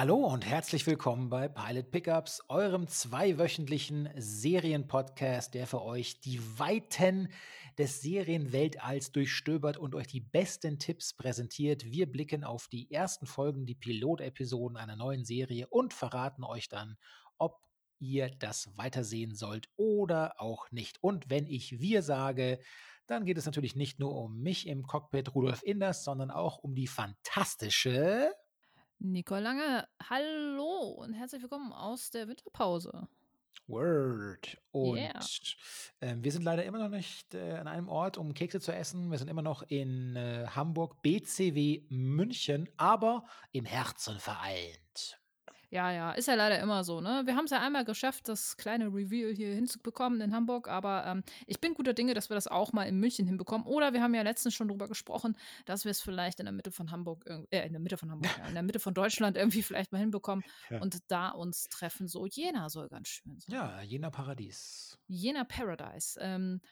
Hallo und herzlich willkommen bei Pilot Pickups, eurem zweiwöchentlichen Serienpodcast, der für euch die Weiten des Serienweltalls durchstöbert und euch die besten Tipps präsentiert. Wir blicken auf die ersten Folgen, die Pilotepisoden einer neuen Serie und verraten euch dann, ob ihr das weitersehen sollt oder auch nicht. Und wenn ich wir sage, dann geht es natürlich nicht nur um mich im Cockpit Rudolf Inders, sondern auch um die fantastische Nicole Lange, hallo und herzlich willkommen aus der Winterpause. Word. Und yeah. äh, wir sind leider immer noch nicht äh, an einem Ort, um Kekse zu essen. Wir sind immer noch in äh, Hamburg, BCW München, aber im Herzen vereint. Ja, ja, ist ja leider immer so, ne? Wir haben es ja einmal geschafft, das kleine Reveal hier hinzubekommen in Hamburg, aber ähm, ich bin guter Dinge, dass wir das auch mal in München hinbekommen. Oder wir haben ja letztens schon drüber gesprochen, dass wir es vielleicht in der Mitte von Hamburg, äh, in der Mitte von Hamburg, ja, in der Mitte von Deutschland irgendwie vielleicht mal hinbekommen ja. und da uns treffen. So, Jena soll ganz schön sein. Ja, Jena Paradies. Jena Paradise. Ähm,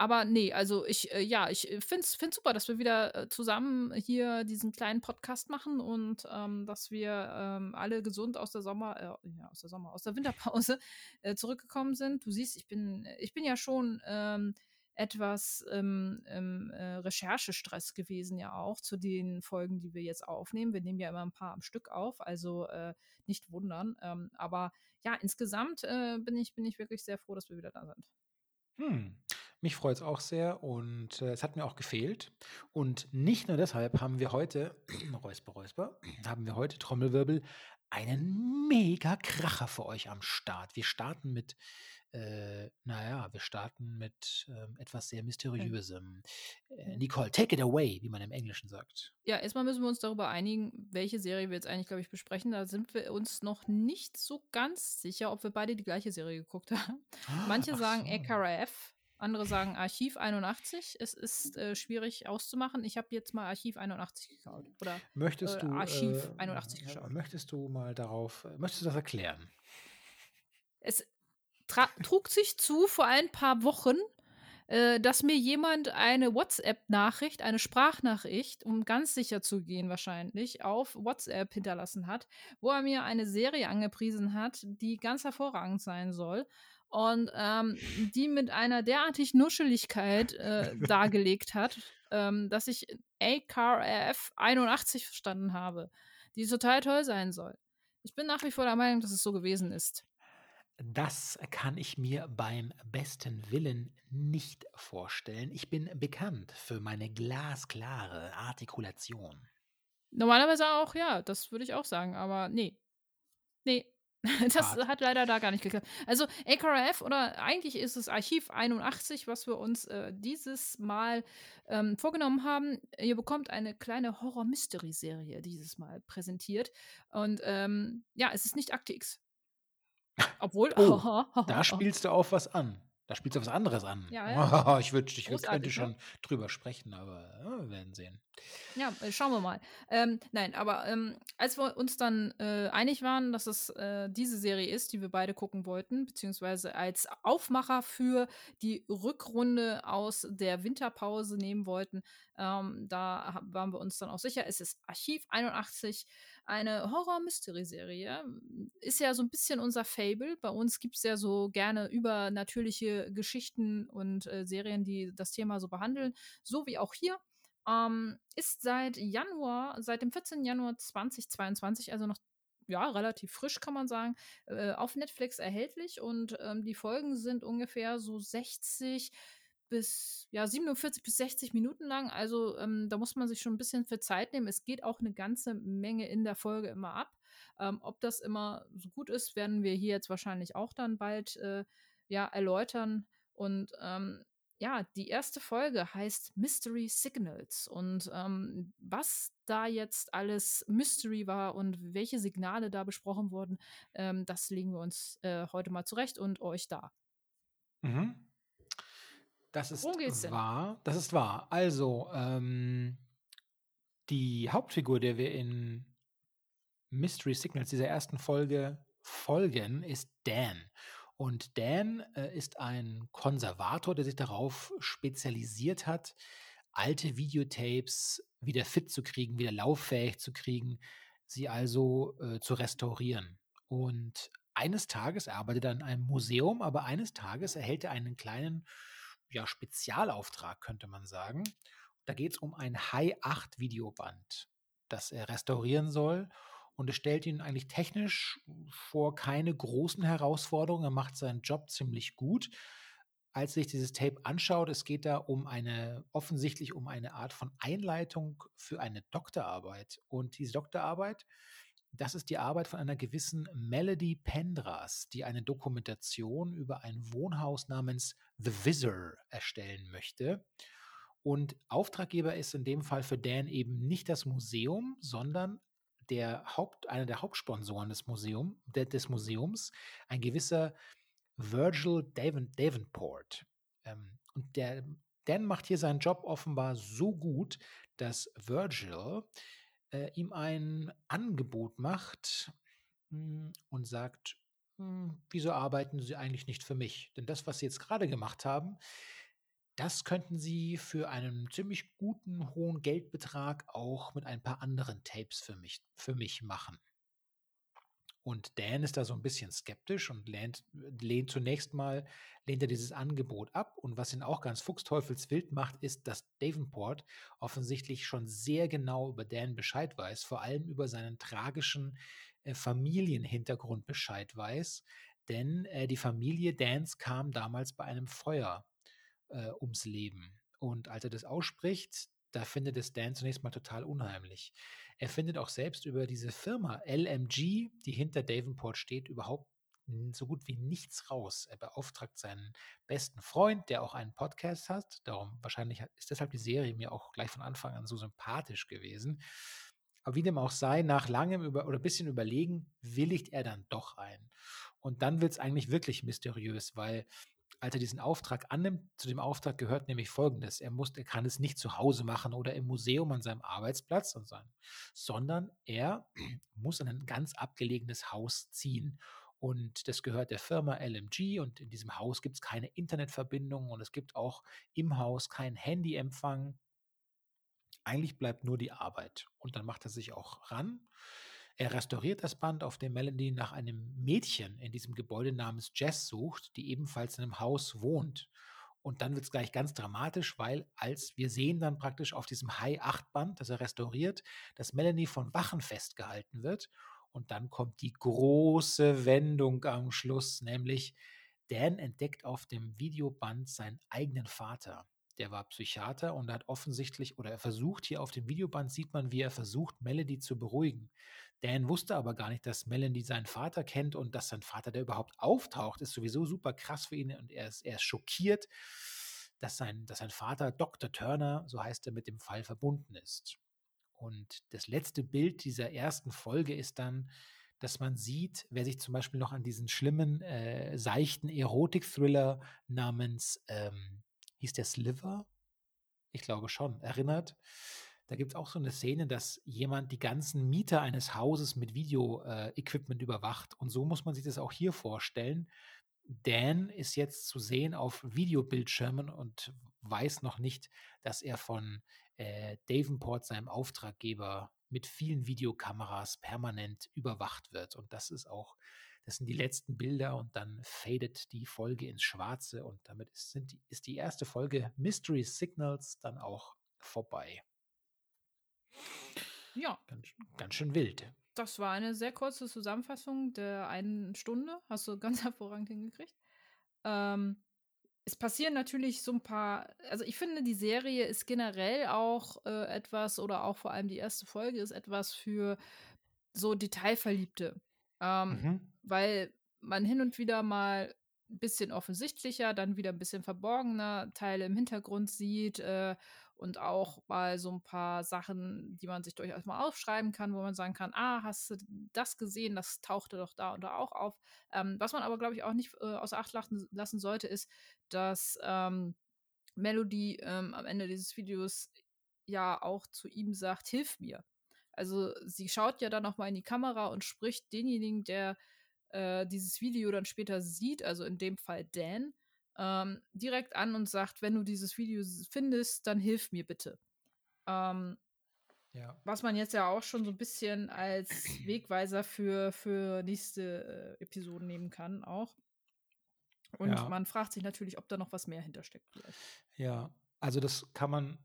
aber nee, also ich, äh, ja, ich äh, finde es super, dass wir wieder äh, zusammen hier diesen kleinen Podcast machen und ähm, dass wir ähm, alle gesund aus der Sommer, äh, ja, aus der Sommer, aus der Winterpause äh, zurückgekommen sind. Du siehst, ich bin, ich bin ja schon ähm, etwas äh, Recherchestress gewesen, ja auch zu den Folgen, die wir jetzt aufnehmen. Wir nehmen ja immer ein paar am Stück auf, also äh, nicht wundern. Ähm, aber ja, insgesamt äh, bin, ich, bin ich wirklich sehr froh, dass wir wieder da sind. Hm. Mich freut es auch sehr und äh, es hat mir auch gefehlt. Und nicht nur deshalb haben wir heute, Räusper, Räusper, haben wir heute Trommelwirbel, einen mega Kracher für euch am Start. Wir starten mit, äh, naja, wir starten mit äh, etwas sehr Mysteriösem. Äh, Nicole, take it away, wie man im Englischen sagt. Ja, erstmal müssen wir uns darüber einigen, welche Serie wir jetzt eigentlich, glaube ich, besprechen. Da sind wir uns noch nicht so ganz sicher, ob wir beide die gleiche Serie geguckt haben. Manche Ach sagen so. AKRF, andere sagen Archiv 81. Es ist äh, schwierig auszumachen. Ich habe jetzt mal Archiv 81 geschaut. Oder möchtest äh, du, Archiv äh, 81 geschaut. Möchtest du mal darauf, äh, möchtest du das erklären? Es trug sich zu vor ein paar Wochen, äh, dass mir jemand eine WhatsApp-Nachricht, eine Sprachnachricht, um ganz sicher zu gehen wahrscheinlich, auf WhatsApp hinterlassen hat, wo er mir eine Serie angepriesen hat, die ganz hervorragend sein soll und ähm, die mit einer derartig Nuscheligkeit äh, dargelegt hat, ähm, dass ich AKRF 81 verstanden habe, die total toll sein soll. Ich bin nach wie vor der Meinung, dass es so gewesen ist. Das kann ich mir beim besten Willen nicht vorstellen. Ich bin bekannt für meine glasklare Artikulation. Normalerweise auch, ja, das würde ich auch sagen, aber nee. Nee, Das Hart. hat leider da gar nicht geklappt. Also AKRF oder eigentlich ist es Archiv 81, was wir uns äh, dieses Mal ähm, vorgenommen haben. Ihr bekommt eine kleine Horror-Mystery-Serie dieses Mal präsentiert. Und ähm, ja, es ist nicht Akte X. Obwohl. Oh, da spielst du auf was an. Da spielst du was anderes an. Ja, ja. ich, würd, ich könnte ne? schon drüber sprechen, aber ja, wir werden sehen. Ja, äh, schauen wir mal. Ähm, nein, aber ähm, als wir uns dann äh, einig waren, dass es äh, diese Serie ist, die wir beide gucken wollten, beziehungsweise als Aufmacher für die Rückrunde aus der Winterpause nehmen wollten, ähm, da waren wir uns dann auch sicher, es ist Archiv 81, eine Horror-Mystery-Serie. Ist ja so ein bisschen unser Fable. Bei uns gibt es ja so gerne übernatürliche Geschichten und äh, Serien, die das Thema so behandeln, so wie auch hier. Ähm, ist seit Januar, seit dem 14. Januar 2022, also noch ja, relativ frisch, kann man sagen, äh, auf Netflix erhältlich und ähm, die Folgen sind ungefähr so 60 bis, ja, 47 bis 60 Minuten lang. Also ähm, da muss man sich schon ein bisschen für Zeit nehmen. Es geht auch eine ganze Menge in der Folge immer ab. Ähm, ob das immer so gut ist, werden wir hier jetzt wahrscheinlich auch dann bald äh, ja, erläutern. Und ähm, ja, die erste Folge heißt Mystery Signals. Und ähm, was da jetzt alles Mystery war und welche Signale da besprochen wurden, ähm, das legen wir uns äh, heute mal zurecht und euch da. Mhm. Das ist wahr. Das ist wahr. Also, ähm, die Hauptfigur, der wir in Mystery Signals dieser ersten Folge folgen, ist Dan. Und Dan äh, ist ein Konservator, der sich darauf spezialisiert hat, alte Videotapes wieder fit zu kriegen, wieder lauffähig zu kriegen, sie also äh, zu restaurieren. Und eines Tages, er arbeitet an einem Museum, aber eines Tages erhält er einen kleinen ja, Spezialauftrag, könnte man sagen. Da geht es um ein High-8-Videoband, das er restaurieren soll. Und es stellt ihn eigentlich technisch vor keine großen Herausforderungen. Er macht seinen Job ziemlich gut. Als sich dieses Tape anschaut, es geht da um eine, offensichtlich um eine Art von Einleitung für eine Doktorarbeit. Und diese Doktorarbeit, das ist die Arbeit von einer gewissen Melody Pendras, die eine Dokumentation über ein Wohnhaus namens The Visor erstellen möchte. Und Auftraggeber ist in dem Fall für Dan eben nicht das Museum, sondern der Haupt, einer der Hauptsponsoren des, Museum, des Museums, ein gewisser Virgil Daven, Davenport. Ähm, und der Dan macht hier seinen Job offenbar so gut, dass Virgil äh, ihm ein Angebot macht mh, hm, und sagt, hm, wieso arbeiten Sie eigentlich nicht für mich? Denn das, was Sie jetzt gerade gemacht haben, das könnten Sie für einen ziemlich guten, hohen Geldbetrag auch mit ein paar anderen Tapes für mich, für mich machen. Und Dan ist da so ein bisschen skeptisch und lehnt, lehnt zunächst mal, lehnt er dieses Angebot ab. Und was ihn auch ganz fuchsteufelswild macht, ist, dass Davenport offensichtlich schon sehr genau über Dan Bescheid weiß, vor allem über seinen tragischen äh, Familienhintergrund Bescheid weiß. Denn äh, die Familie Dans kam damals bei einem Feuer äh, ums Leben. Und als er das ausspricht, da findet es Dan zunächst mal total unheimlich. Er findet auch selbst über diese Firma LMG, die hinter Davenport steht, überhaupt so gut wie nichts raus. Er beauftragt seinen besten Freund, der auch einen Podcast hat. Darum wahrscheinlich ist deshalb die Serie mir auch gleich von Anfang an so sympathisch gewesen. Aber wie dem auch sei, nach langem über oder bisschen überlegen, willigt er dann doch ein. Und dann wird es eigentlich wirklich mysteriös, weil als er diesen Auftrag annimmt, zu dem Auftrag gehört nämlich Folgendes. Er, muss, er kann es nicht zu Hause machen oder im Museum an seinem Arbeitsplatz, sondern er muss in ein ganz abgelegenes Haus ziehen. Und das gehört der Firma LMG und in diesem Haus gibt es keine Internetverbindung und es gibt auch im Haus keinen Handyempfang. Eigentlich bleibt nur die Arbeit. Und dann macht er sich auch ran er restauriert das Band, auf dem Melanie nach einem Mädchen in diesem Gebäude namens Jess sucht, die ebenfalls in einem Haus wohnt. Und dann wird es gleich ganz dramatisch, weil als wir sehen dann praktisch auf diesem High-8-Band, das er restauriert, dass Melanie von Wachen festgehalten wird. Und dann kommt die große Wendung am Schluss, nämlich Dan entdeckt auf dem Videoband seinen eigenen Vater der war Psychiater und hat offensichtlich oder er versucht hier auf dem Videoband sieht man, wie er versucht, Melody zu beruhigen. Dan wusste aber gar nicht, dass Melody seinen Vater kennt und dass sein Vater, der überhaupt auftaucht, ist sowieso super krass für ihn und er ist, er ist schockiert, dass sein, dass sein Vater Dr. Turner, so heißt er, mit dem Fall verbunden ist. Und das letzte Bild dieser ersten Folge ist dann, dass man sieht, wer sich zum Beispiel noch an diesen schlimmen, äh, seichten Erotik-Thriller namens ähm, hieß der Sliver? Ich glaube schon, erinnert. Da gibt es auch so eine Szene, dass jemand die ganzen Mieter eines Hauses mit Video-Equipment äh, überwacht. Und so muss man sich das auch hier vorstellen. Dan ist jetzt zu sehen auf Videobildschirmen und weiß noch nicht, dass er von äh, Davenport, seinem Auftraggeber, mit vielen Videokameras permanent überwacht wird. Und das ist auch das sind die letzten Bilder und dann fadet die Folge ins Schwarze und damit ist, sind, ist die erste Folge Mystery Signals dann auch vorbei. Ja. Ganz, ganz schön wild. Das war eine sehr kurze Zusammenfassung der einen Stunde. Hast du ganz hervorragend hingekriegt. Ähm, es passieren natürlich so ein paar, also ich finde, die Serie ist generell auch äh, etwas, oder auch vor allem die erste Folge ist etwas für so Detailverliebte. Ähm, mhm. Weil man hin und wieder mal ein bisschen offensichtlicher, dann wieder ein bisschen verborgener Teile im Hintergrund sieht äh, und auch mal so ein paar Sachen, die man sich durchaus mal aufschreiben kann, wo man sagen kann, ah, hast du das gesehen, das tauchte doch da und da auch auf. Ähm, was man aber, glaube ich, auch nicht äh, außer Acht lassen sollte, ist, dass ähm, Melody ähm, am Ende dieses Videos ja auch zu ihm sagt, hilf mir. Also sie schaut ja dann noch mal in die Kamera und spricht denjenigen, der äh, dieses Video dann später sieht, also in dem Fall Dan, ähm, direkt an und sagt, wenn du dieses Video findest, dann hilf mir bitte. Ähm, Ja. Was man jetzt ja auch schon so ein bisschen als Wegweiser für, für nächste äh, Episoden nehmen kann, auch. Und ja. man fragt sich natürlich, ob da noch was mehr hintersteckt. Vielleicht. Ja, also das kann man.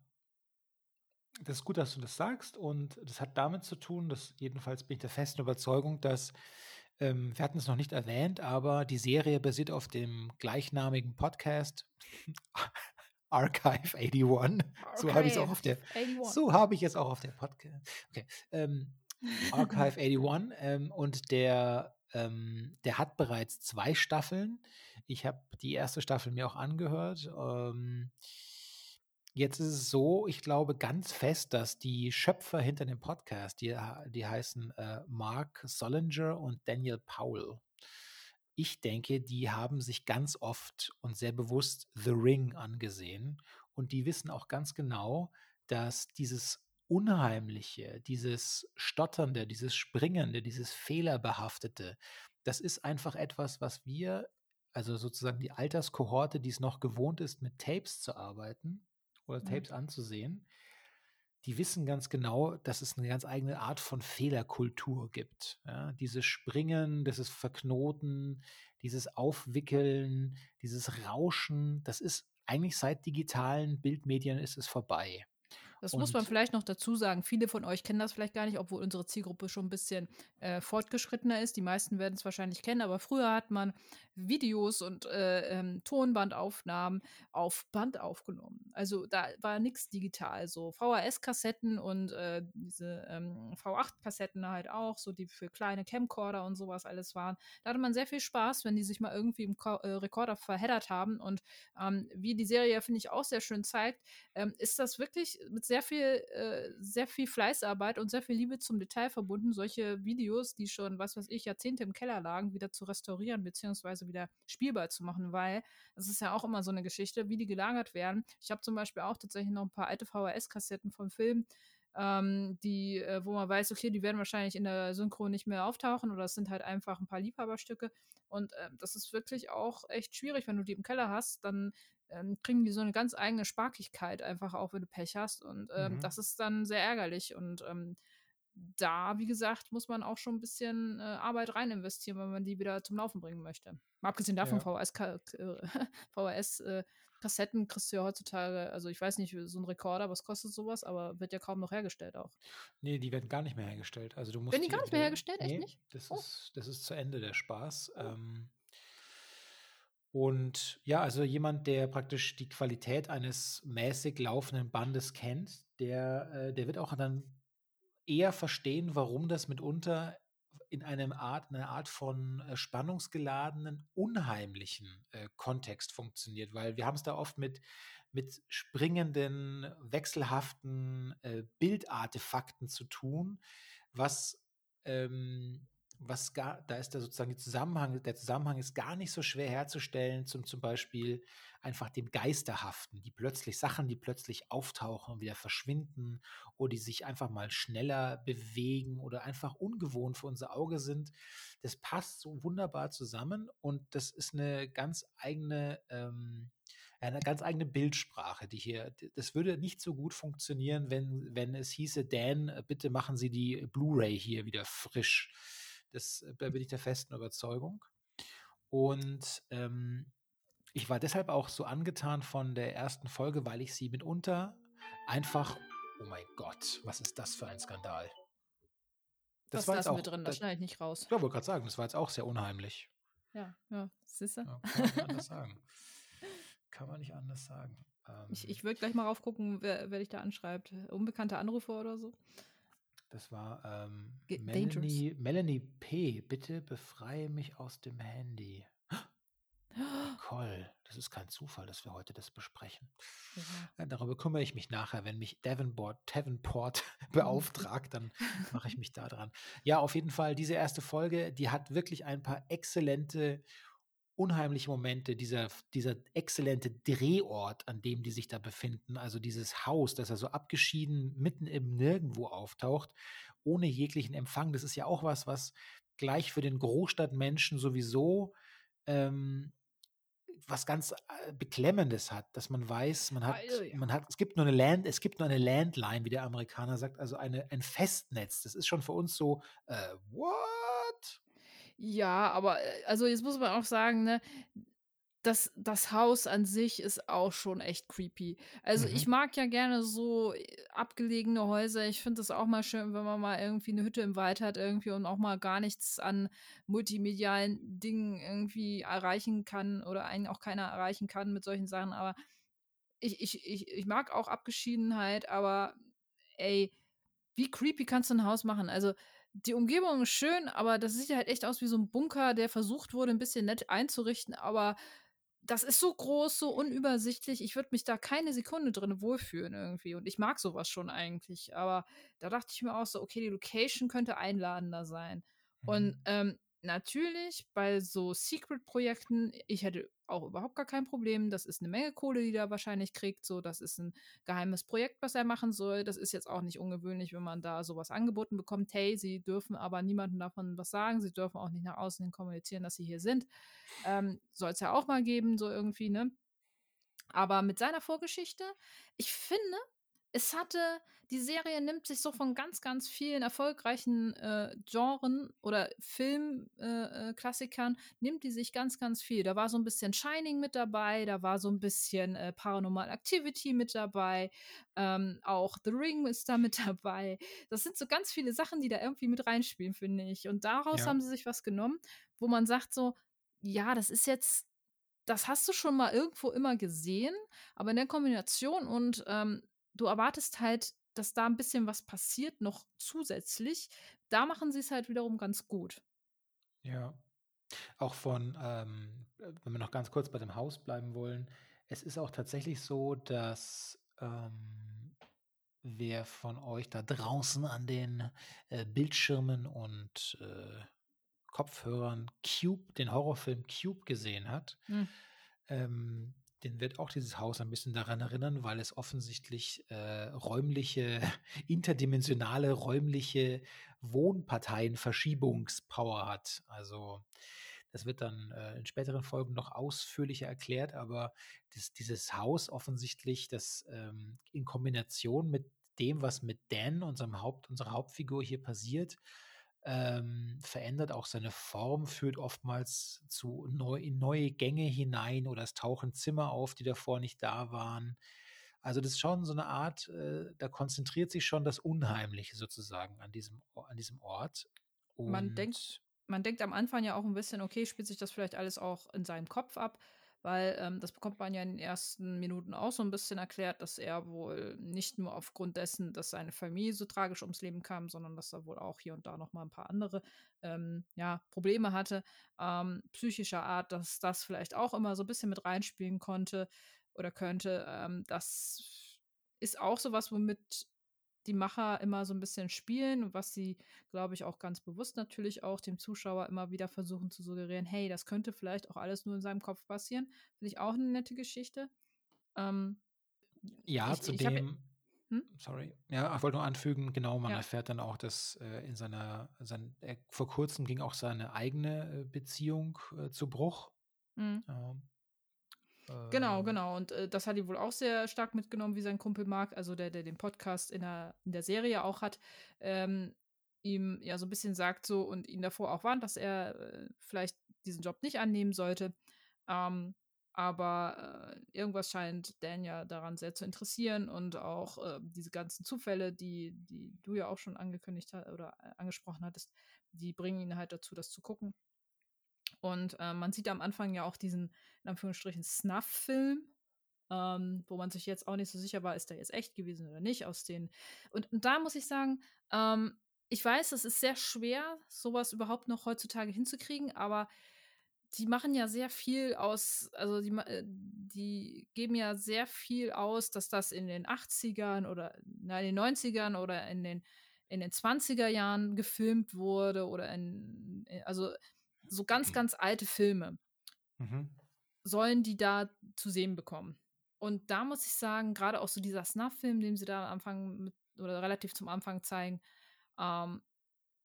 Das ist gut, dass du das sagst. Und das hat damit zu tun, dass jedenfalls bin ich der festen Überzeugung, dass ähm, wir hatten es noch nicht erwähnt, aber die Serie basiert auf dem gleichnamigen Podcast Archive 81. Archive so habe ich es auch auf der. 81. So habe ich es auch auf der Podcast. Okay. Ähm, Archive 81 ähm, und der, ähm, der hat bereits zwei Staffeln. Ich habe die erste Staffel mir auch angehört. Ähm, jetzt ist es so, ich glaube ganz fest, dass die Schöpfer hinter dem Podcast, die, die heißen äh, Mark Solinger und Daniel Powell. Ich denke, die haben sich ganz oft und sehr bewusst The Ring angesehen und die wissen auch ganz genau, dass dieses Unheimliche, dieses Stotternde, dieses Springende, dieses Fehlerbehaftete, das ist einfach etwas, was wir, also sozusagen die Alterskohorte, die es noch gewohnt ist, mit Tapes zu arbeiten oder mhm. Tapes anzusehen, die wissen ganz genau, dass es eine ganz eigene Art von Fehlerkultur gibt. Ja, dieses Springen, dieses Verknoten, dieses Aufwickeln, dieses Rauschen, das ist eigentlich seit digitalen Bildmedien ist es vorbei. Das und muss man vielleicht noch dazu sagen. Viele von euch kennen das vielleicht gar nicht, obwohl unsere Zielgruppe schon ein bisschen äh, fortgeschrittener ist. Die meisten werden es wahrscheinlich kennen, aber früher hat man Videos und äh, ähm, Tonbandaufnahmen auf Band aufgenommen. Also da war nichts digital. So VHS-Kassetten und äh, diese ähm, V8-Kassetten halt auch, so die für kleine Camcorder und sowas alles waren. Da hatte man sehr viel Spaß, wenn die sich mal irgendwie im Ko äh, Rekorder verheddert haben. Und ähm, wie die Serie, finde ich, auch sehr schön zeigt, ähm, ist das wirklich mit sehr viel, äh, sehr viel Fleißarbeit und sehr viel Liebe zum Detail verbunden, solche Videos, die schon, was weiß ich, Jahrzehnte im Keller lagen, wieder zu restaurieren, beziehungsweise wieder spielbar zu machen, weil das ist ja auch immer so eine Geschichte, wie die gelagert werden. Ich habe zum Beispiel auch tatsächlich noch ein paar alte VHS-Kassetten vom Film, ähm, die, äh, wo man weiß, okay, die werden wahrscheinlich in der Synchro nicht mehr auftauchen oder es sind halt einfach ein paar Liebhaberstücke. Und äh, das ist wirklich auch echt schwierig, wenn du die im Keller hast, dann ähm, kriegen die so eine ganz eigene Sparkigkeit einfach auch, wenn du Pech hast. Und ähm, mhm. das ist dann sehr ärgerlich. Und ähm, da, wie gesagt, muss man auch schon ein bisschen äh, Arbeit rein investieren, wenn man die wieder zum Laufen bringen möchte. Mal abgesehen davon, ja. VHS-Kassetten äh, kriegst du ja heutzutage, also ich weiß nicht, so ein Rekorder, was kostet sowas, aber wird ja kaum noch hergestellt auch. Nee, die werden gar nicht mehr hergestellt. Also du musst werden die gar nicht mehr hergestellt? Echt nicht? Das, oh. ist, das ist zu Ende der Spaß. Oh. Ähm, und ja, also jemand, der praktisch die Qualität eines mäßig laufenden Bandes kennt, der, äh, der wird auch dann eher verstehen, warum das mitunter in einem Art, einer Art von äh, spannungsgeladenen, unheimlichen äh, Kontext funktioniert, weil wir haben es da oft mit, mit springenden, wechselhaften äh, Bildartefakten zu tun, was ähm, was gar, da ist da sozusagen der Zusammenhang, der Zusammenhang ist gar nicht so schwer herzustellen, zum zum Beispiel einfach dem Geisterhaften, die plötzlich Sachen, die plötzlich auftauchen und wieder verschwinden oder die sich einfach mal schneller bewegen oder einfach ungewohnt für unser Auge sind. Das passt so wunderbar zusammen und das ist eine ganz eigene, ähm, eine ganz eigene Bildsprache, die hier, das würde nicht so gut funktionieren, wenn, wenn es hieße, Dan, bitte machen Sie die Blu-ray hier wieder frisch das, äh, da bin ich der festen Überzeugung. Und ähm, ich war deshalb auch so angetan von der ersten Folge, weil ich sie mitunter einfach, oh mein Gott, was ist das für ein Skandal? Das was war jetzt auch, mit drin, das, das schneide ich nicht raus. Ja, wollte gerade sagen, das war jetzt auch sehr unheimlich. Ja, ja, siehst du? Ja, kann man nicht anders sagen. Kann man nicht anders sagen. Ähm, ich ich würde gleich mal raufgucken, wer, wer dich da anschreibt. Unbekannte Anrufer oder so. Das war ähm, Melanie, Melanie P. Bitte befreie mich aus dem Handy. Nicole, das ist kein Zufall, dass wir heute das besprechen. Ja. Darüber kümmere ich mich nachher, wenn mich Davenport, Davenport beauftragt, dann mache ich mich da dran. Ja, auf jeden Fall, diese erste Folge, die hat wirklich ein paar exzellente unheimliche Momente, dieser, dieser exzellente Drehort, an dem die sich da befinden, also dieses Haus, das er so abgeschieden mitten im Nirgendwo auftaucht, ohne jeglichen Empfang. Das ist ja auch was, was gleich für den Großstadtmenschen sowieso ähm, was ganz äh, Beklemmendes hat, dass man weiß, man hat, Also, ja. man hat, es gibt nur eine Land, es gibt nur eine Landline, wie der Amerikaner sagt, also eine, ein Festnetz. Das ist schon für uns so, äh, what? Ja, aber, äh, also jetzt muss man auch sagen, ne, das das Haus an sich ist auch schon echt creepy. Also, ich Mhm. mag ja gerne so, äh, abgelegene Häuser. Ich finde es auch mal schön, wenn man mal irgendwie eine Hütte im Wald hat irgendwie und auch mal gar nichts an multimedialen Dingen irgendwie erreichen kann oder einen auch keiner erreichen kann mit solchen Sachen. Aber ich ich ich ich mag auch Abgeschiedenheit, aber ey, wie creepy kannst du ein Haus machen? Also, die Umgebung ist schön, aber das sieht halt echt aus wie so ein Bunker, der versucht wurde, ein bisschen nett einzurichten, aber das ist so groß, so unübersichtlich. Ich würde mich da keine Sekunde drin wohlfühlen irgendwie und ich mag sowas schon eigentlich, aber da dachte ich mir auch so: „Okay, die Location könnte einladender sein.“ Und, Mhm. ähm, natürlich bei so Secret-Projekten ich hätte auch überhaupt gar kein Problem. Das ist eine Menge Kohle, die der wahrscheinlich kriegt, so. Das ist ein geheimes Projekt, was er machen soll. Das ist jetzt auch nicht ungewöhnlich, wenn man da sowas angeboten bekommt: „Hey, Sie dürfen aber niemandem davon was sagen. Sie dürfen auch nicht nach außen hin kommunizieren, dass Sie hier sind.“ Ähm, Soll es ja auch mal geben, so irgendwie, ne? Aber mit seiner Vorgeschichte, ich finde, es hatte die Serie nimmt sich so von ganz, ganz vielen erfolgreichen, äh, Genren oder Filmklassikern äh, äh, nimmt die sich ganz, ganz viel. Da war so ein bisschen Shining mit dabei, da war so ein bisschen, äh, Paranormal Activity mit dabei, ähm, auch The Ring ist da mit dabei. Das sind so ganz viele Sachen, die da irgendwie mit reinspielen, finde ich. Und daraus Ja. haben sie sich was genommen, wo man sagt so: „Ja, das ist jetzt das hast du schon mal irgendwo immer gesehen, aber in der Kombination und, ähm, du erwartest halt, dass da ein bisschen was passiert noch zusätzlich. Da machen sie es halt wiederum ganz gut. Ja. Auch von, ähm, äh, wenn wir noch ganz kurz bei dem Haus bleiben wollen, es ist auch tatsächlich so, dass, ähm, wer von euch da draußen an den, äh, Bildschirmen und, äh, Kopfhörern Cube den Horrorfilm Cube gesehen hat, Mhm. ähm, den wird auch dieses Haus ein bisschen daran erinnern, weil es offensichtlich, äh, räumliche interdimensionale räumliche Wohnparteienverschiebungspower hat. Also, das wird dann, äh, in späteren Folgen noch ausführlicher erklärt, aber das dieses Haus offensichtlich, das, ähm, in Kombination mit dem, was mit Dan, unserem Haupt unserer Hauptfigur hier passiert, ähm, verändert auch seine Form, führt oftmals zu neu in neue Gänge hinein oder es tauchen Zimmer auf, die davor nicht da waren. Also, das ist schon so eine Art, äh da konzentriert sich schon das Unheimliche sozusagen an diesem an diesem Ort. Man denkt Und man denkt am Anfang ja auch ein bisschen: „Okay, spielt sich das vielleicht alles auch in seinem Kopf ab?“ Weil, ähm, das bekommt man ja in den ersten Minuten auch so ein bisschen erklärt, dass er wohl nicht nur aufgrund dessen, dass seine Familie so tragisch ums Leben kam, sondern dass er wohl auch hier und da noch mal 'n paar andere, ähm, ja, Probleme hatte, ähm, psychischer Art, dass das vielleicht auch immer so ein bisschen mit reinspielen konnte oder könnte. Ähm, das ist auch so was, womit die Macher immer so ein bisschen spielen und was sie, glaube ich, auch ganz bewusst natürlich auch dem Zuschauer immer wieder versuchen zu suggerieren: „Hey, das könnte vielleicht auch alles nur in seinem Kopf passieren.“ Finde ich auch eine nette Geschichte. Ähm, ja, ich zudem hm? sorry. Ja, ich wollte nur anfügen, genau, man Ja. erfährt dann auch, dass, äh, in seiner sein er vor Kurzem ging auch seine eigene, äh, Beziehung, äh, zu Bruch. Mhm. Ähm, Genau, ähm, genau. Und, äh, das hat ihn wohl auch sehr stark mitgenommen, wie sein Kumpel Mark, also der, der den Podcast in der, in der Serie auch hat, ähm, ihm ja so ein bisschen sagt so und ihn davor auch warnt, dass er äh, vielleicht diesen Job nicht annehmen sollte. Ähm, aber äh, irgendwas scheint Dan ja daran sehr zu interessieren und auch äh, diese ganzen Zufälle, die, die du ja auch schon angekündigt hast oder äh, angesprochen hattest, die bringen ihn halt dazu, das zu gucken. Und äh, man sieht am Anfang ja auch diesen, in Anführungsstrichen, Snuff-Film, ähm, wo man sich jetzt auch nicht so sicher war, ist der jetzt echt gewesen oder nicht, aus den. Und, und da muss ich sagen, ähm, ich weiß, es ist sehr schwer, sowas überhaupt noch heutzutage hinzukriegen, aber die machen ja sehr viel aus, also die, äh, die geben ja sehr viel aus, dass das in den 80ern oder na, in den 90ern oder in den, in den 20er Jahren gefilmt wurde oder in, in also so ganz, ganz alte Filme mhm. sollen die da zu sehen bekommen. Und da muss ich sagen, gerade auch so dieser Snuff-Film, den sie da am Anfang mit, oder relativ zum Anfang zeigen, ähm,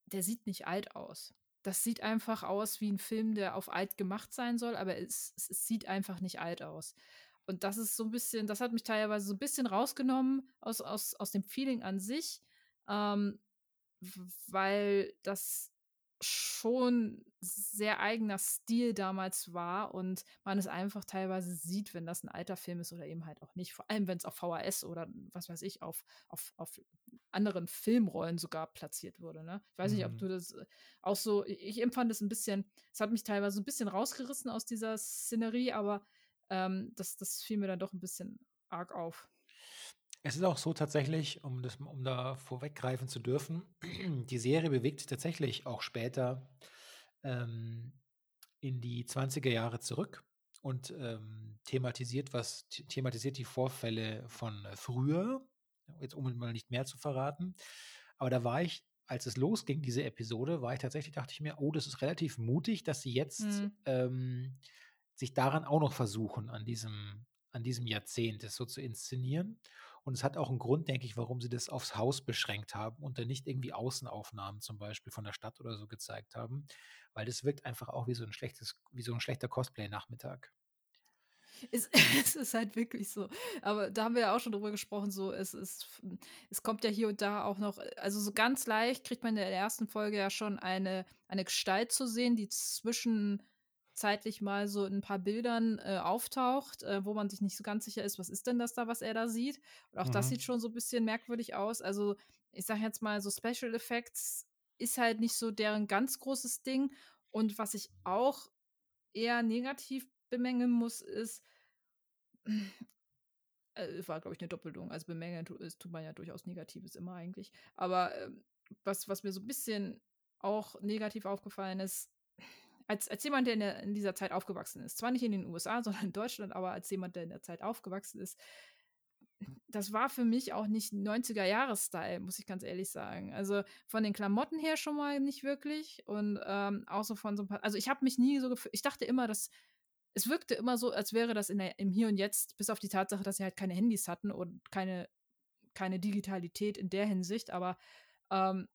der sieht nicht alt aus. das sieht einfach aus wie ein Film, der auf alt gemacht sein soll, aber es, es, es sieht einfach nicht alt aus. Und das ist so ein bisschen, das hat mich teilweise so ein bisschen rausgenommen aus, aus, aus dem Feeling an sich, ähm, weil das schon sehr eigener Stil damals war und man es einfach teilweise sieht, wenn das ein alter Film ist oder eben halt auch nicht. Vor allem, wenn es auf VHS oder was weiß ich, auf, auf, auf anderen Filmrollen sogar platziert wurde. Ne? Ich weiß mhm. nicht, ob mhm. du das äh, auch so, ich empfand es ein bisschen, es hat mich teilweise ein bisschen rausgerissen aus dieser Szenerie, aber ähm, das, das fiel mir dann doch ein bisschen arg auf. Es ist auch so tatsächlich, um, das, um da vorweggreifen zu dürfen, die Serie bewegt sich tatsächlich auch später ähm, in die 20er Jahre zurück und ähm, thematisiert was, thematisiert die Vorfälle von früher, jetzt um mal nicht mehr zu verraten. Aber da war ich, als es losging, diese Episode, war ich tatsächlich, dachte ich mir, oh, das ist relativ mutig, dass sie jetzt mhm. ähm, sich daran auch noch versuchen, an diesem, an diesem Jahrzehnt das so zu inszenieren. Und es hat auch einen Grund, denke ich, warum sie das aufs Haus beschränkt haben und dann nicht irgendwie Außenaufnahmen zum Beispiel von der Stadt oder so gezeigt haben, weil das wirkt einfach auch wie so ein schlechtes, wie so ein schlechter Cosplay-Nachmittag. Es, es, ist halt wirklich so. Aber da haben wir ja auch schon drüber gesprochen, so es ist, es kommt ja hier und da auch noch, also so ganz leicht kriegt man in der ersten Folge ja schon eine, eine Gestalt zu sehen, die zwischen zeitlich mal so in ein paar Bildern äh, auftaucht, äh, wo man sich nicht so ganz sicher ist, was ist denn das da, was er da sieht. Und auch mhm. das sieht schon so ein bisschen merkwürdig aus. Also ich sage jetzt mal, so Special Effects ist halt nicht so deren ganz großes Ding. Und was ich auch eher negativ bemängeln muss, ist, äh, war, glaube ich, eine Doppelung. Also bemängeln tu, tut man ja durchaus Negatives immer eigentlich. Aber äh, was, was mir so ein bisschen auch negativ aufgefallen ist, als, als jemand, der in, der in, dieser Zeit aufgewachsen ist, zwar nicht in den USA, sondern in Deutschland, aber als jemand, der in der Zeit aufgewachsen ist, das war für mich auch nicht 90er-Jahres-Style, muss ich ganz ehrlich sagen. Also von den Klamotten her schon mal nicht wirklich und ähm, auch so von so ein paar, also ich habe mich nie so gefühlt, ich dachte immer, dass es wirkte immer so, als wäre das in der, im Hier und Jetzt, bis auf die Tatsache, dass sie halt keine Handys hatten und keine, keine Digitalität in der Hinsicht, aber ähm,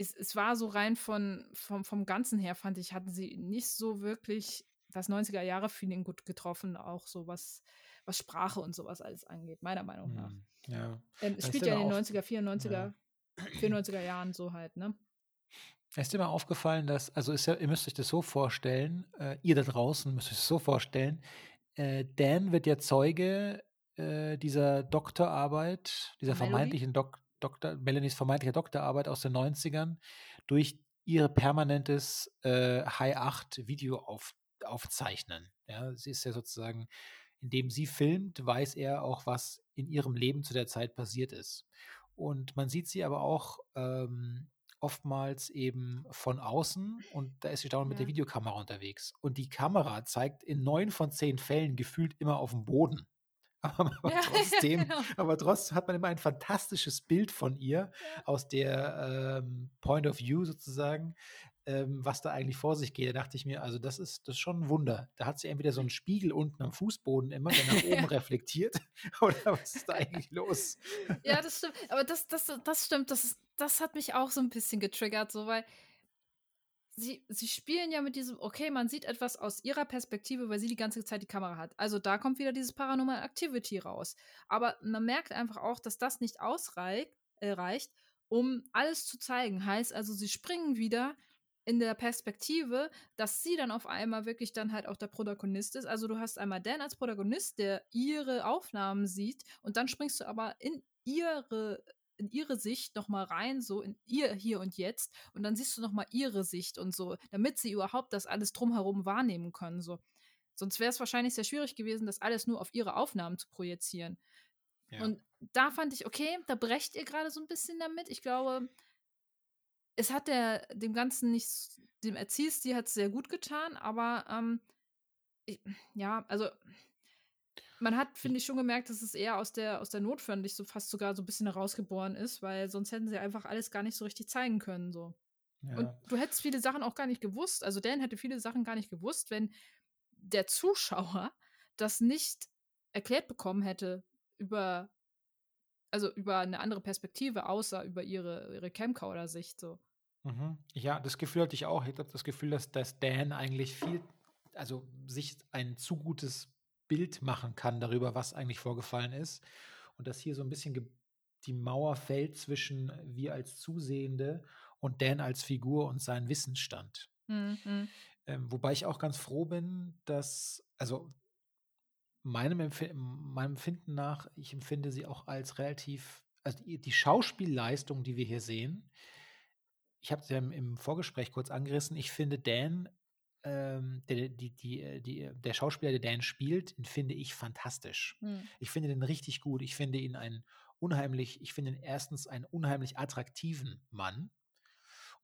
es, es war so rein von, vom, vom Ganzen her, fand ich, hatten sie nicht so wirklich das 90er-Jahre-Feeling gut getroffen, auch so was, was Sprache und sowas alles angeht, meiner Meinung nach. Hm, ja. Ähm, es spielt ja in den 90er, 94er, ja. 94er Jahren so halt, ne? Ist dir mal aufgefallen, dass, also ist ja, ihr müsst euch das so vorstellen, äh, ihr da draußen müsst euch das so vorstellen, äh, Dan wird ja Zeuge äh, dieser Doktorarbeit, dieser Melody? vermeintlichen Dok Doktor, Melanies vermeintliche Doktorarbeit aus den 90ern durch ihr permanentes äh, High 8 Video auf, aufzeichnen. Ja, sie ist ja sozusagen, indem sie filmt, weiß er auch, was in ihrem Leben zu der Zeit passiert ist. Und man sieht sie aber auch ähm, oftmals eben von außen und da ist sie dauernd ja. mit der Videokamera unterwegs. Und die Kamera zeigt in neun von zehn Fällen gefühlt immer auf dem Boden. Aber, ja, trotzdem, genau. aber trotzdem hat man immer ein fantastisches Bild von ihr ja. aus der ähm, Point of View sozusagen, ähm, was da eigentlich vor sich geht. Da dachte ich mir, also das ist, das ist schon ein Wunder. Da hat sie entweder so einen Spiegel unten am Fußboden immer, der nach oben reflektiert, oder was ist da eigentlich los? Ja, das stimmt. Aber das, das, das stimmt. Das, das hat mich auch so ein bisschen getriggert, so weil sie, sie spielen ja mit diesem, okay, man sieht etwas aus ihrer Perspektive, weil sie die ganze Zeit die Kamera hat. Also da kommt wieder dieses Paranormal Activity raus. Aber man merkt einfach auch, dass das nicht ausreicht, äh, reicht, um alles zu zeigen. Heißt also, sie springen wieder in der Perspektive, dass sie dann auf einmal wirklich dann halt auch der Protagonist ist. Also du hast einmal Dan als Protagonist, der ihre Aufnahmen sieht und dann springst du aber in ihre in ihre Sicht noch mal rein, so in ihr hier und jetzt und dann siehst du noch mal ihre Sicht und so, damit sie überhaupt das alles drumherum wahrnehmen können, so. Sonst wäre es wahrscheinlich sehr schwierig gewesen, das alles nur auf ihre Aufnahmen zu projizieren. Ja. Und da fand ich, okay, da brecht ihr gerade so ein bisschen damit. Ich glaube, es hat der, dem Ganzen nicht, dem Erziehstil hat es sehr gut getan, aber ähm, ich, ja, also man hat, finde ich, schon gemerkt, dass es eher aus der, aus der Notwendig so fast sogar so ein bisschen herausgeboren ist, weil sonst hätten sie einfach alles gar nicht so richtig zeigen können. So. Ja. Und du hättest viele Sachen auch gar nicht gewusst. Also Dan hätte viele Sachen gar nicht gewusst, wenn der Zuschauer das nicht erklärt bekommen hätte über, also über eine andere Perspektive, außer über ihre, ihre Camcorder-Sicht. So. Mhm. Ja, das Gefühl hatte ich auch. Ich habe das Gefühl, dass, dass Dan eigentlich viel, also sich ein zu gutes Bild machen kann darüber, was eigentlich vorgefallen ist. Und dass hier so ein bisschen die Mauer fällt zwischen wir als Zusehende und Dan als Figur und seinen Wissensstand. Mhm. Ähm, wobei ich auch ganz froh bin, dass, also meinem, Empf meinem Empfinden nach, ich empfinde sie auch als relativ, also die, die Schauspielleistung, die wir hier sehen, ich habe es ja im, im, Vorgespräch kurz angerissen, ich finde Dan, ähm, der, die, die, äh, die, der Schauspieler, der Dan spielt, den finde ich fantastisch. Mhm. Ich finde den richtig gut. Ich finde ihn einen unheimlich, ich finde ihn erstens einen unheimlich attraktiven Mann.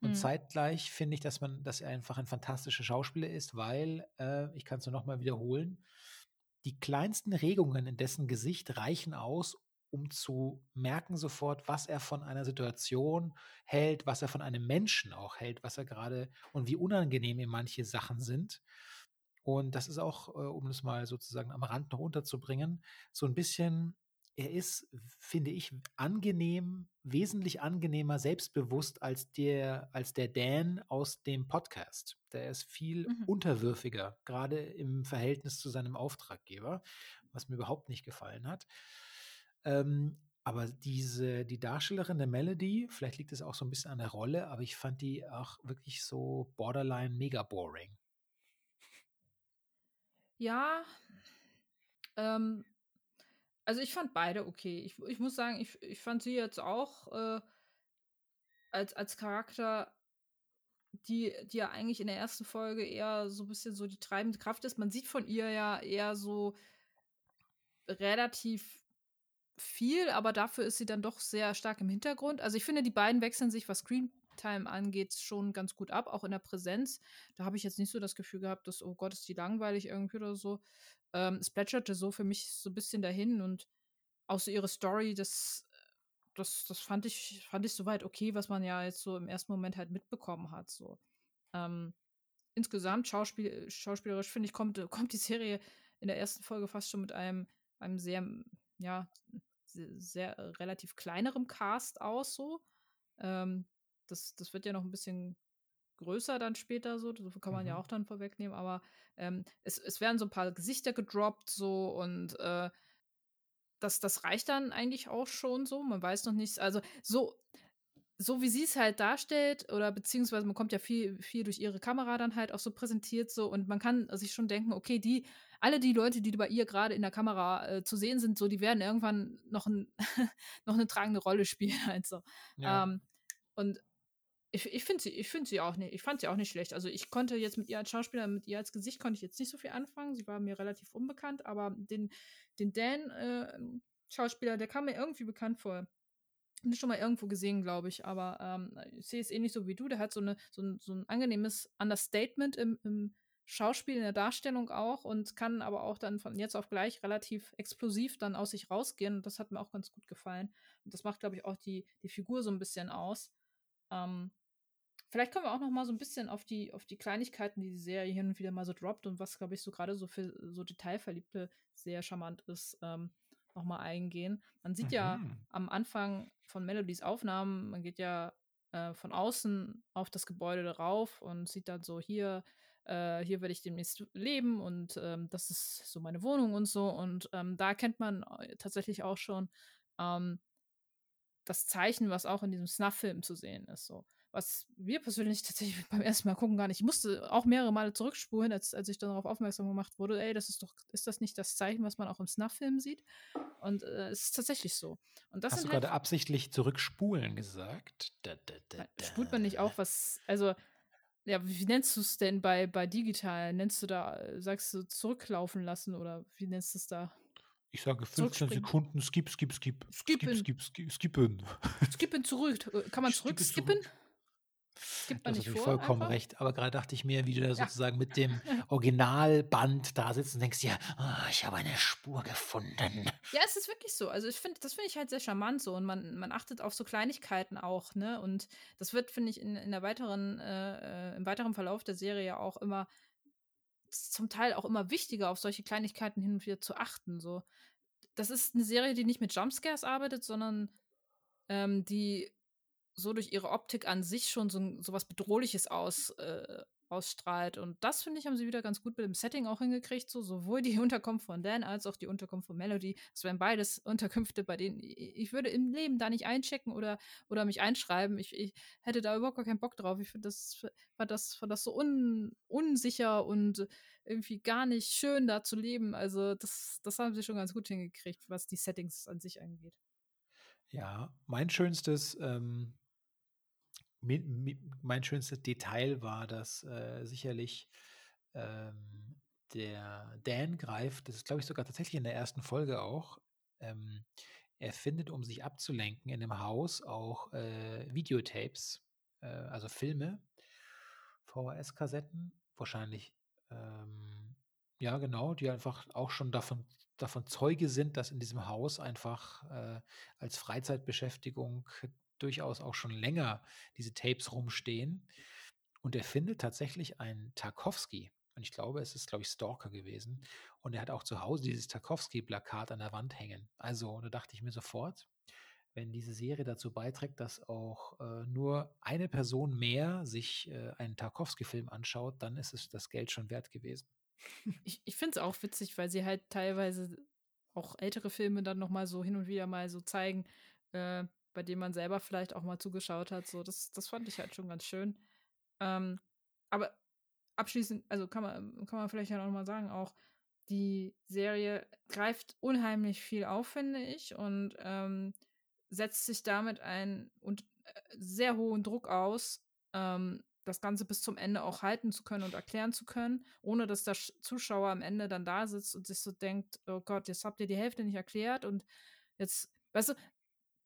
Und mhm. zeitgleich finde ich, dass man, dass er einfach ein fantastischer Schauspieler ist, weil, äh, ich kann es nur nochmal wiederholen, die kleinsten Regungen in dessen Gesicht reichen aus, um zu merken sofort, was er von einer Situation hält, was er von einem Menschen auch hält, was er gerade und wie unangenehm ihm manche Sachen sind. Und das ist auch, äh, um es mal sozusagen am Rand noch unterzubringen, so ein bisschen er ist, finde ich, angenehm, wesentlich angenehmer, selbstbewusst als der, als der Dan aus dem Podcast. Der ist viel mhm. unterwürfiger, gerade im Verhältnis zu seinem Auftraggeber, was mir überhaupt nicht gefallen hat. Ähm, aber diese, die Darstellerin der Melody, vielleicht liegt es auch so ein bisschen an der Rolle, aber ich fand die auch wirklich so borderline mega boring. Ja, ähm, also ich fand beide okay. Ich, ich muss sagen, ich, ich fand sie jetzt auch äh, als, als Charakter, die, die ja eigentlich in der ersten Folge eher so ein bisschen so die treibende Kraft ist. Man sieht von ihr ja eher so relativ viel, aber dafür ist sie dann doch sehr stark im Hintergrund. Also ich finde, die beiden wechseln sich, was Screentime angeht, schon ganz gut ab, auch in der Präsenz. Da habe ich jetzt nicht so das Gefühl gehabt, dass, oh Gott, ist die langweilig irgendwie oder so ähm, es plätscherte so für mich so ein bisschen dahin und auch so ihre Story, das, das, das fand ich, fand ich soweit okay, was man ja jetzt so im ersten Moment halt mitbekommen hat. So. Ähm, insgesamt Schauspiel, schauspielerisch, finde ich, kommt, kommt die Serie in der ersten Folge fast schon mit einem, einem sehr, ja, sehr, äh, relativ kleinerem Cast aus, so. Ähm, das, das wird ja noch ein bisschen größer dann später so, das kann man mhm. ja auch dann vorwegnehmen, aber ähm, es, es werden so ein paar Gesichter gedroppt so und äh, das, das reicht dann eigentlich auch schon so. Man weiß noch nicht, also so, so wie sie es halt darstellt, oder beziehungsweise man kommt ja viel, viel durch ihre Kamera dann halt auch so präsentiert so und man kann sich schon denken, okay, die, alle die Leute, die bei ihr gerade in der Kamera äh, zu sehen sind, so, die werden irgendwann noch, ein, noch eine tragende Rolle spielen halt so. Ja. Ähm, und ich, ich finde sie, ich finde sie auch nicht, ich fand sie auch nicht schlecht. Also ich konnte jetzt mit ihr als Schauspieler, mit ihr als Gesicht konnte ich jetzt nicht so viel anfangen. Sie war mir relativ unbekannt, aber den, den Dan, äh, Schauspieler, der kam mir irgendwie bekannt vor. Schon mal irgendwo gesehen, glaube ich, aber ähm, ich sehe es ähnlich so wie du. Der hat so, eine, so, ein, so ein angenehmes Understatement im, im Schauspiel, in der Darstellung auch und kann aber auch dann von jetzt auf gleich relativ explosiv dann aus sich rausgehen. Und das hat mir auch ganz gut gefallen. Und das macht, glaube ich, auch die, die Figur so ein bisschen aus. Ähm, vielleicht kommen wir auch noch mal so ein bisschen auf die, auf die Kleinigkeiten, die die Serie hin und wieder mal so droppt und was, glaube ich, so gerade so für so Detailverliebte sehr charmant ist, ähm, noch mal eingehen. Man sieht mhm. ja am Anfang von Melodies Aufnahmen, man geht ja äh, von außen auf das Gebäude drauf und sieht dann so hier, äh, hier werde ich demnächst leben und ähm, das ist so meine Wohnung und so. Und ähm, da kennt man äh, tatsächlich auch schon ähm, das Zeichen, was auch in diesem Snuff-Film zu sehen ist. So. Was wir persönlich tatsächlich beim ersten Mal gucken gar nicht. Ich musste auch mehrere Male zurückspulen, als, als ich darauf aufmerksam gemacht wurde, ey, das ist doch, ist das nicht das Zeichen, was man auch im Snuff-Film sieht? Und äh, es ist tatsächlich so. Und das Hast du halt gerade absichtlich zurückspulen gesagt? Da, da, da, Spult man nicht auch was, also ja, wie nennst du es denn bei, bei digital? Nennst du da, sagst du zurücklaufen lassen oder wie nennst du es da? Ich sage 15 Sekunden, skip, skip, skip. Skippen. Skip, skip, skippen. Skippen zurück. Äh, kann man zurück skippen? Gibt man nicht vor, vollkommen einfach? recht. Aber gerade dachte ich mir, wie du da sozusagen mit dem Originalband da sitzt und denkst, ja, oh, ich habe eine Spur gefunden. Ja, es ist wirklich so. Also ich finde, das finde ich halt sehr charmant so. Und man, man achtet auf so Kleinigkeiten auch, ne? Und das wird, finde ich, in, in der weiteren, äh, äh im weiteren Verlauf der Serie ja auch immer zum Teil auch immer wichtiger, auf solche Kleinigkeiten hin und wieder zu achten. So. Das ist eine Serie, die nicht mit Jumpscares arbeitet, sondern ähm, die so durch ihre Optik an sich schon so, so was Bedrohliches aus, äh, ausstrahlt. Und das, finde ich, haben sie wieder ganz gut mit dem Setting auch hingekriegt. So, sowohl die Unterkunft von Dan als auch die Unterkunft von Melody. Das wären beides Unterkünfte, bei denen ich würde im Leben da nicht einchecken oder, oder mich einschreiben. Ich, ich hätte da überhaupt gar keinen Bock drauf. Ich finde das, war das, war das so un, unsicher und irgendwie gar nicht schön, da zu leben. Also, das, das haben sie schon ganz gut hingekriegt, was die Settings an sich angeht. Ja, mein schönstes ähm, mein schönstes Detail war, dass äh, sicherlich ähm, der Dan greift, das ist glaube ich sogar tatsächlich in der ersten Folge auch, ähm, er findet, um sich abzulenken, in dem Haus auch äh, Videotapes, äh, also Filme, VHS-Kassetten, wahrscheinlich, ähm, ja genau, die einfach auch schon davon, davon Zeuge sind, dass in diesem Haus einfach äh, als Freizeitbeschäftigung durchaus auch schon länger diese Tapes rumstehen. Und er findet tatsächlich einen Tarkovsky. Und ich glaube, es ist, glaube ich, Stalker gewesen. Und er hat auch zu Hause dieses Tarkovsky-Plakat an der Wand hängen. Also, da dachte ich mir sofort, wenn diese Serie dazu beiträgt, dass auch äh, nur eine Person mehr sich äh, einen Tarkovsky-Film anschaut, dann ist es das Geld schon wert gewesen. Ich, ich finde es auch witzig, weil sie halt teilweise auch ältere Filme dann nochmal so hin und wieder mal so zeigen, äh, bei dem man selber vielleicht auch mal zugeschaut hat. So, das, das fand ich halt schon ganz schön. Ähm, aber abschließend, also kann man, kann man vielleicht ja noch mal sagen, auch die Serie greift unheimlich viel auf, finde ich, und ähm, setzt sich damit einen und äh, sehr hohen Druck aus, ähm, das Ganze bis zum Ende auch halten zu können und erklären zu können, ohne dass der Zuschauer am Ende dann da sitzt und sich so denkt, oh Gott, jetzt habt ihr die Hälfte nicht erklärt und jetzt, weißt du,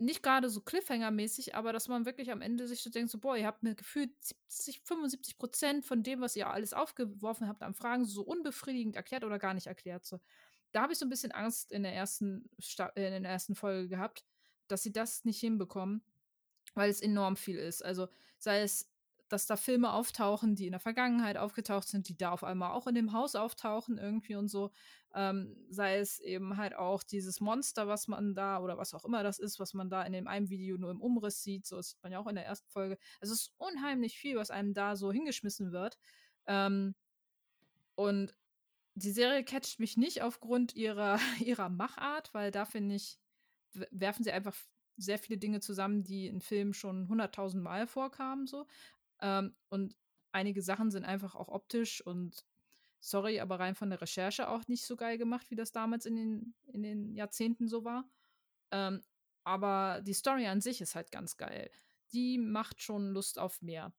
nicht gerade so Cliffhanger-mäßig, aber dass man wirklich am Ende sich so denkt, so, boah, ihr habt mir gefühlt 70, 75 Prozent von dem, was ihr alles aufgeworfen habt an Fragen, so unbefriedigend erklärt oder gar nicht erklärt. So. Da habe ich so ein bisschen Angst in der ersten, äh, in der ersten Folge gehabt, dass sie das nicht hinbekommen, weil es enorm viel ist. Also sei es dass da Filme auftauchen, die in der Vergangenheit aufgetaucht sind, die da auf einmal auch in dem Haus auftauchen irgendwie und so. Ähm, sei es eben halt auch dieses Monster, was man da oder was auch immer das ist, was man da in dem einen Video nur im Umriss sieht. So das sieht man ja auch in der ersten Folge. Also es ist unheimlich viel, was einem da so hingeschmissen wird. Ähm, und die Serie catcht mich nicht aufgrund ihrer, ihrer Machart, weil da finde ich, werfen sie einfach sehr viele Dinge zusammen, die in Filmen schon hunderttausend Mal vorkamen, so. Ähm, und einige Sachen sind einfach auch optisch und sorry, aber rein von der Recherche auch nicht so geil gemacht, wie das damals in den, in den Jahrzehnten so war. Ähm, aber die Story an sich ist halt ganz geil. Die macht schon Lust auf mehr.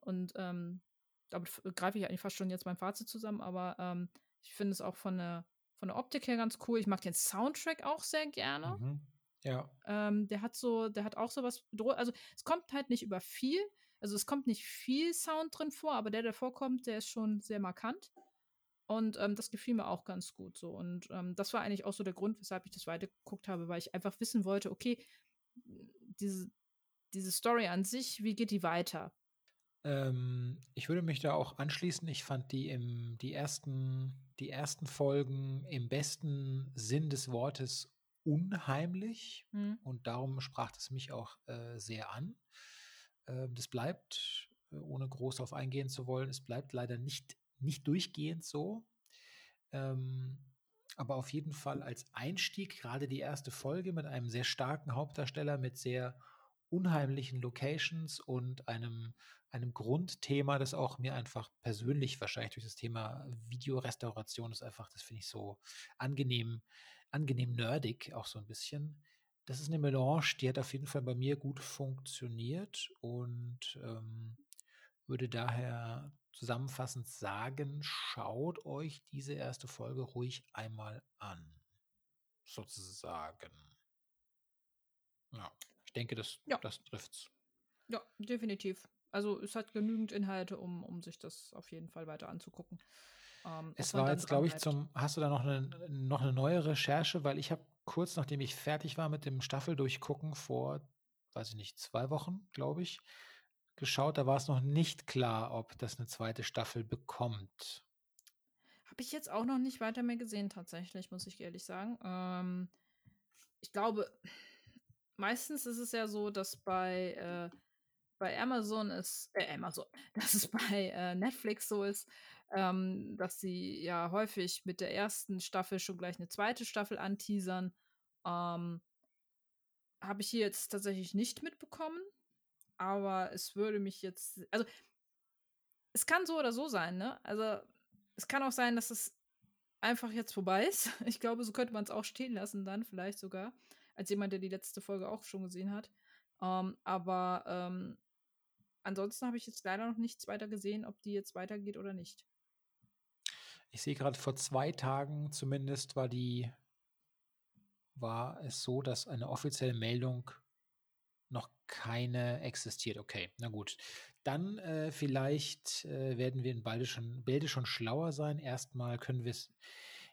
Und ähm, damit greife ich eigentlich fast schon jetzt mein Fazit zusammen, aber ähm, ich finde es auch von der, von der Optik her ganz cool. Ich mag den Soundtrack auch sehr gerne. Mhm. Ja. Ähm, der hat so, der hat auch so was, also es kommt halt nicht über viel, also es kommt nicht viel Sound drin vor, aber der, der vorkommt, der ist schon sehr markant. Und ähm, das gefiel mir auch ganz gut so. Und ähm, das war eigentlich auch so der Grund, weshalb ich das weitergeguckt habe, weil ich einfach wissen wollte, okay, diese, diese Story an sich, wie geht die weiter? Ähm, ich würde mich da auch anschließen. Ich fand die im, die ersten, die ersten Folgen im besten Sinn des Wortes unheimlich. Hm. Und darum sprach es mich auch äh, sehr an. Ähm, das bleibt, äh, ohne groß darauf eingehen zu wollen, es bleibt leider nicht, nicht durchgehend so. Ähm, aber auf jeden Fall als Einstieg, gerade die erste Folge mit einem sehr starken Hauptdarsteller, mit sehr unheimlichen Locations und einem, einem Grundthema, das auch mir einfach persönlich wahrscheinlich durch das Thema Videorestauration ist einfach, das finde ich so angenehm, angenehm nerdig, auch so ein bisschen das ist eine Melange, die hat auf jeden Fall bei mir gut funktioniert und ähm, würde daher zusammenfassend sagen, schaut euch diese erste Folge ruhig einmal an. Sozusagen. Ja, ich denke, das, ja. das trifft's. Ja, definitiv. Also es hat genügend Inhalte, um, um sich das auf jeden Fall weiter anzugucken. Ähm, es war jetzt, glaube ich, zum. Hast du da noch eine, noch eine neue Recherche? Weil ich habe kurz nachdem ich fertig war mit dem Staffel durchgucken vor, weiß ich nicht, zwei Wochen, glaube ich, geschaut. Da war es noch nicht klar, ob das eine zweite Staffel bekommt. Habe ich jetzt auch noch nicht weiter mehr gesehen, tatsächlich, muss ich ehrlich sagen. Ähm, ich glaube, meistens ist es ja so, dass bei, äh, bei Amazon ist, äh, Amazon, dass es bei äh, Netflix so ist, ähm, dass sie ja häufig mit der ersten Staffel schon gleich eine zweite Staffel anteasern. Ähm, Habe ich hier jetzt tatsächlich nicht mitbekommen, aber es würde mich jetzt, also es kann so oder so sein, ne? Also es kann auch sein, dass es einfach jetzt vorbei ist. Ich glaube, so könnte man es auch stehen lassen dann, vielleicht sogar, als jemand, der die letzte Folge auch schon gesehen hat. Ähm, aber ähm, ansonsten habe ich jetzt leider noch nichts weiter gesehen, ob die jetzt weitergeht oder nicht. Ich sehe gerade vor zwei Tagen zumindest war die, war es so, dass eine offizielle Meldung noch keine existiert. Okay, na gut. Dann äh, vielleicht äh, werden wir in Balde schon, schon schlauer sein. Erstmal können wir es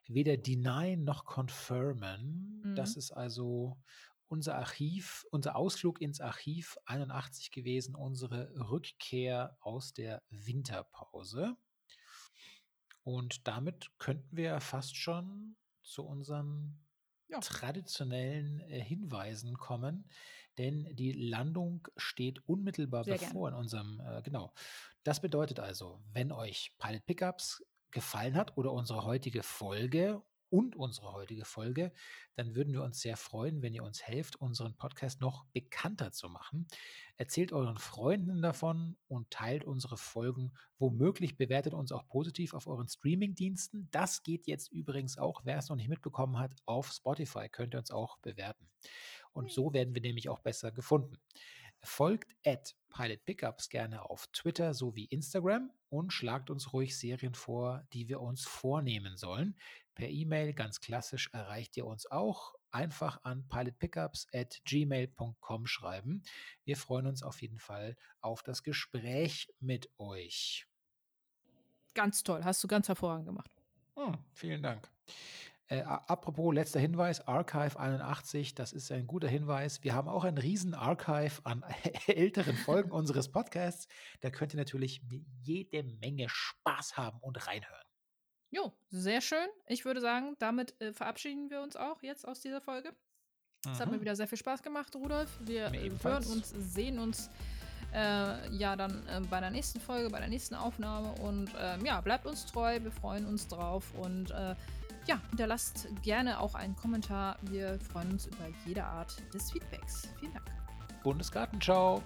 weder denyen noch confirmen. Mhm. Das ist also unser Archiv, unser Ausflug ins Archiv 81 gewesen, unsere Rückkehr aus der Winterpause. Und damit könnten wir fast schon zu unseren ja. traditionellen äh, Hinweisen kommen, denn die Landung steht unmittelbar Sehr bevor gerne. in unserem, äh, genau. Das bedeutet also, wenn euch Pilot Pickups gefallen hat oder unsere heutige Folge und unsere heutige Folge, dann würden wir uns sehr freuen, wenn ihr uns helft, unseren Podcast noch bekannter zu machen. Erzählt euren Freunden davon und teilt unsere Folgen. Womöglich bewertet uns auch positiv auf euren Streaming-Diensten. Das geht jetzt übrigens auch, wer es noch nicht mitbekommen hat, auf Spotify könnt ihr uns auch bewerten. Und so werden wir nämlich auch besser gefunden. Folgt at Pilot Pickups gerne auf Twitter sowie Instagram und schlagt uns ruhig Serien vor, die wir uns vornehmen sollen. Per E-Mail ganz klassisch erreicht ihr uns auch. Einfach an pilotpickups at gmail.com schreiben. Wir freuen uns auf jeden Fall auf das Gespräch mit euch. Ganz toll, hast du ganz hervorragend gemacht. Hm, vielen Dank. Äh, apropos letzter Hinweis, Archive 81, das ist ein guter Hinweis. Wir haben auch ein riesen Archive an älteren Folgen unseres Podcasts. Da könnt ihr natürlich jede Menge Spaß haben und reinhören. Jo, sehr schön. Ich würde sagen, damit äh, verabschieden wir uns auch jetzt aus dieser Folge. Es hat mir mhm. wieder sehr viel Spaß gemacht, Rudolf. Wir äh, hören uns, sehen uns äh, ja dann äh, bei der nächsten Folge, bei der nächsten Aufnahme. Und ähm, ja, bleibt uns treu, wir freuen uns drauf und äh, ja, hinterlasst gerne auch einen Kommentar. Wir freuen uns über jede Art des Feedbacks. Vielen Dank. Bundesgarten, ciao.